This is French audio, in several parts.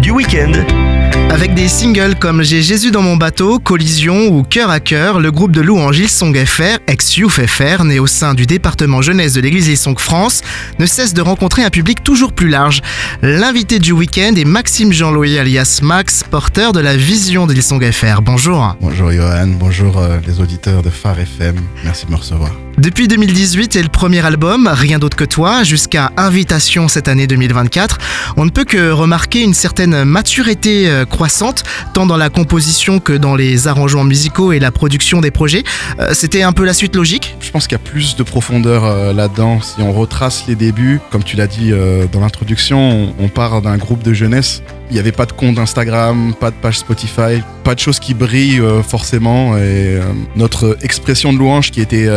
du week-end. Avec des singles comme J'ai Jésus dans mon bateau, Collision ou Cœur à cœur, le groupe de louanges Ilsong FR, ex-Youf FR, né au sein du département jeunesse de l'église Ilsong France, ne cesse de rencontrer un public toujours plus large. L'invité du week-end est Maxime Jean-Louis alias Max, porteur de la vision d'Ilsong FR. Bonjour. Bonjour Johan, bonjour euh, les auditeurs de Phare FM, merci de me recevoir. Depuis 2018 et le premier album, Rien d'autre que toi, jusqu'à Invitation cette année 2024, on ne peut que remarquer une certaine maturité euh, croissante, tant dans la composition que dans les arrangements musicaux et la production des projets. Euh, C'était un peu la suite logique Je pense qu'il y a plus de profondeur euh, là-dedans. Si on retrace les débuts, comme tu l'as dit euh, dans l'introduction, on, on part d'un groupe de jeunesse. Il n'y avait pas de compte Instagram, pas de page Spotify, pas de choses qui brillent forcément. Et notre expression de louange qui était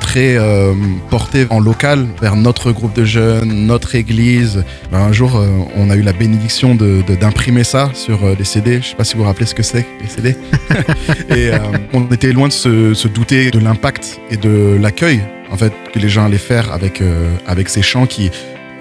très euh, portée en local vers notre groupe de jeunes, notre église. Ben, un jour, euh, on a eu la bénédiction de- de- d'imprimer ça sur euh, les CD. Je sais pas si vous vous rappelez ce que c'est, les CD. et euh, on était loin de se, se douter de l'impact et de l'accueil en fait que les gens allaient faire avec avec ces chants qui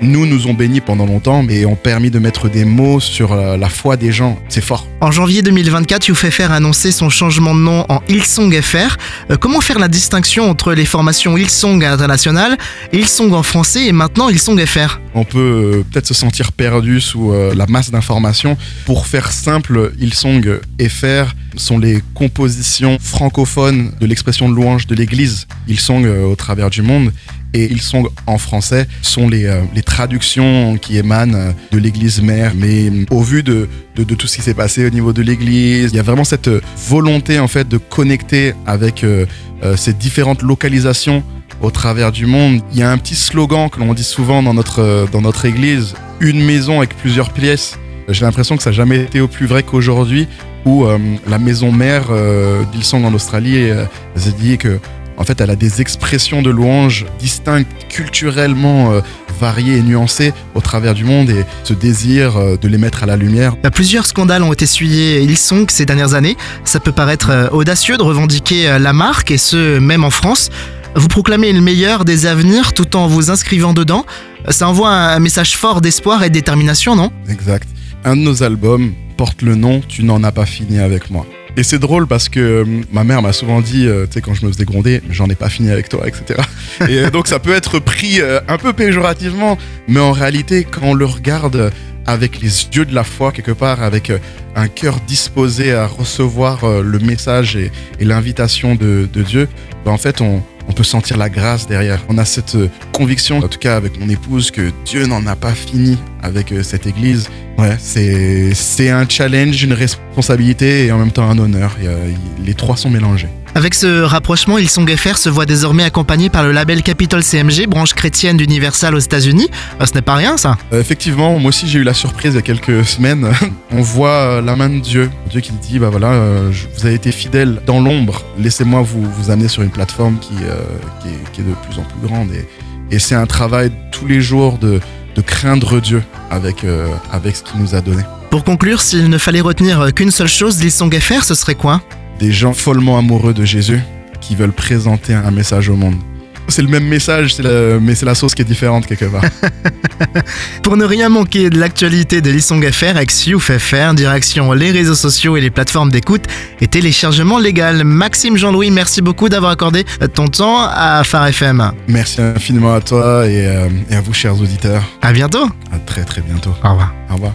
nous nous ont bénis pendant longtemps mais ont permis de mettre des mots sur euh, la foi des gens. C'est fort. En janvier 2024, YouFFR a annoncé son changement de nom en Hillsong FR. Euh, comment faire la distinction entre les formations Hillsong internationales, Hillsong en français et maintenant Hillsong FR On peut euh, peut-être se sentir perdu sous euh, la masse d'informations. Pour faire simple, Hillsong FR sont les compositions francophones de l'expression de louange de l'Église Hillsong euh, au travers du monde. Et Hillsong en français sont les, euh, les traductions qui émanent euh, de l'Église mère. Mais euh, au vu de, de, tout ce qui s'est passé au niveau de l'Église, il y a vraiment cette volonté en fait de connecter avec ces différentes localisations au travers du monde. Il y a un petit slogan que l'on dit souvent dans notre, dans notre église, une maison avec plusieurs pièces. J'ai l'impression que ça n'a jamais été au plus vrai qu'aujourd'hui, où la maison mère euh, d'Ilsong en Australie euh, s'est dit que en fait, elle a des expressions de louanges distinctes, culturellement euh, variées et nuancées au travers du monde et ce désir euh, de les mettre à la lumière. Plusieurs scandales ont essuyé Hillsong ces dernières années. Ça peut paraître euh, audacieux de revendiquer la marque, et ce, même en France. Vous proclamez le meilleur des avenirs tout en vous inscrivant dedans. Ça envoie un message fort d'espoir et de détermination, non? Exact. Un de nos albums porte le nom Tu n'en as pas fini avec moi. Et c'est drôle parce que euh, ma mère m'a souvent dit, euh, tu sais, quand je me faisais gronder, j'en ai pas fini avec toi, etc. Et euh, donc ça peut être pris un peu péjorativement, mais en réalité, quand on le regarde avec les yeux de la foi, quelque part, avec un cœur disposé à recevoir le message et, et l'invitation de, de Dieu, ben, en fait, on, on peut sentir la grâce derrière. On a cette euh, conviction, en tout cas avec mon épouse, que Dieu n'en a pas fini avec euh, cette église. Ouais, c'est un challenge, une responsabilité et en même temps un honneur. Les trois sont mélangés. Avec ce rapprochement, Hillsong FR se voit désormais accompagné par le label Capitol CMG, branche chrétienne d'Universal aux États-Unis. Euh, Ce n'est pas rien, ça. Euh, effectivement, moi aussi j'ai eu la surprise il y a quelques semaines. On voit euh, la main de Dieu. Dieu qui dit, bah voilà, euh, je- vous avez été fidèle dans l'ombre. Laissez-moi vous, vous amener sur une plateforme qui, qui, est, qui est de plus en plus grande. Et, et c'est un travail tous les jours de, de craindre Dieu avec, avec ce qu'il nous a donné. Pour conclure, s'il ne fallait retenir qu'une seule chose d'Hillsong FR, ce serait quoi? Des gens follement amoureux de Jésus qui veulent présenter un message au monde. C'est le même message, la- mais c'est la sauce qui est différente quelque part. Pour ne rien manquer de l'actualité de Hillsong FR, ex-Youf FR, direction les réseaux sociaux et les plateformes d'écoute et téléchargement légal. Maxime Jean-Louis, merci beaucoup d'avoir accordé ton temps à Phare FM. Merci infiniment à toi et, euh, et à vous, chers auditeurs. À bientôt. À très très bientôt. Au revoir. Au revoir.